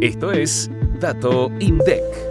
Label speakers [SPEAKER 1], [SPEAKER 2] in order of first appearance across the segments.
[SPEAKER 1] Esto es Dato INDEC.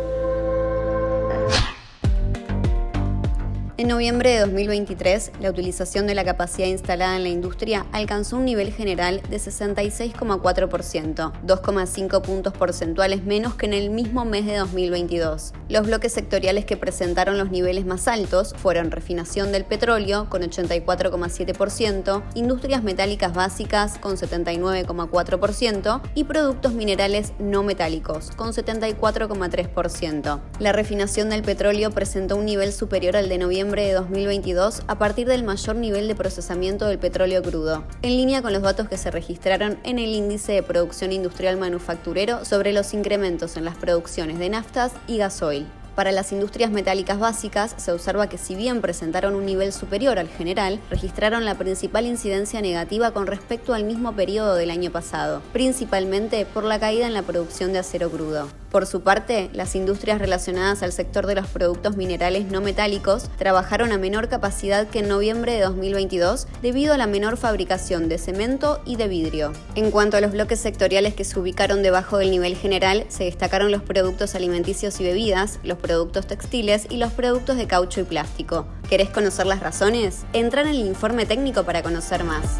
[SPEAKER 2] En noviembre de 2023, la utilización de la capacidad instalada en la industria alcanzó un nivel general de 66,4%, 2,5 puntos porcentuales menos que en el mismo mes de 2022. Los bloques sectoriales que presentaron los niveles más altos fueron refinación del petróleo con 84,7%, industrias metálicas básicas con 79,4% y productos minerales no metálicos con 74,3%. La refinación del petróleo presentó un nivel superior al de noviembre de 2022 a partir del mayor nivel de procesamiento del petróleo crudo, en línea con los datos que se registraron en el índice de producción industrial manufacturero sobre los incrementos en las producciones de naftas y gasoil. Para las industrias metálicas básicas se observa que si bien presentaron un nivel superior al general, registraron la principal incidencia negativa con respecto al mismo periodo del año pasado, principalmente por la caída en la producción de acero crudo. Por su parte, las industrias relacionadas al sector de los productos minerales no metálicos trabajaron a menor capacidad que en noviembre de 2022 debido a la menor fabricación de cemento y de vidrio. En cuanto a los bloques sectoriales que se ubicaron debajo del nivel general, se destacaron los productos alimenticios y bebidas, los productos textiles y los productos de caucho y plástico. ¿Querés conocer las razones? Entra en el informe técnico para conocer más.